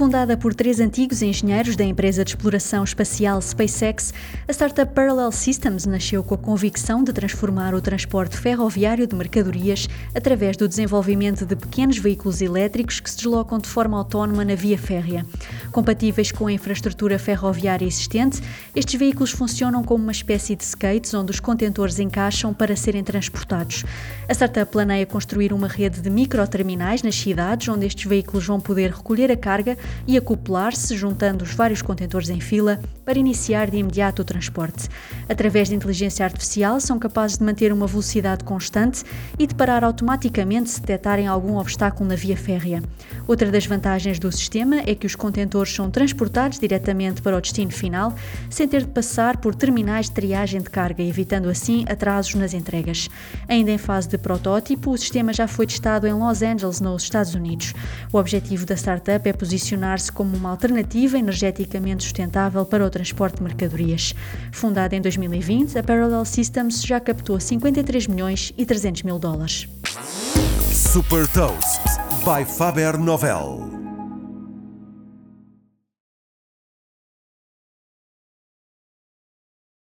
Fundada por três antigos engenheiros da empresa de exploração espacial SpaceX, a startup Parallel Systems nasceu com a convicção de transformar o transporte ferroviário de mercadorias através do desenvolvimento de pequenos veículos elétricos que se deslocam de forma autónoma na via férrea. Compatíveis com a infraestrutura ferroviária existente, estes veículos funcionam como uma espécie de skates onde os contentores encaixam para serem transportados. A startup planeia construir uma rede de microterminais nas cidades onde estes veículos vão poder recolher a carga e acoplar-se, juntando os vários contentores em fila, para iniciar de imediato o transporte. Através de inteligência artificial, são capazes de manter uma velocidade constante e de parar automaticamente se detectarem algum obstáculo na via férrea. Outra das vantagens do sistema é que os contentores são transportados diretamente para o destino final, sem ter de passar por terminais de triagem de carga, evitando assim atrasos nas entregas. Ainda em fase de protótipo, o sistema já foi testado em Los Angeles, nos Estados Unidos. O objetivo da startup é posicionar posicionar-se como uma alternativa energeticamente sustentável para o transporte de mercadorias. Fundada em 2020, a Parallel Systems já captou 53 milhões e 300 mil dólares. Super Toast by Faber Novel.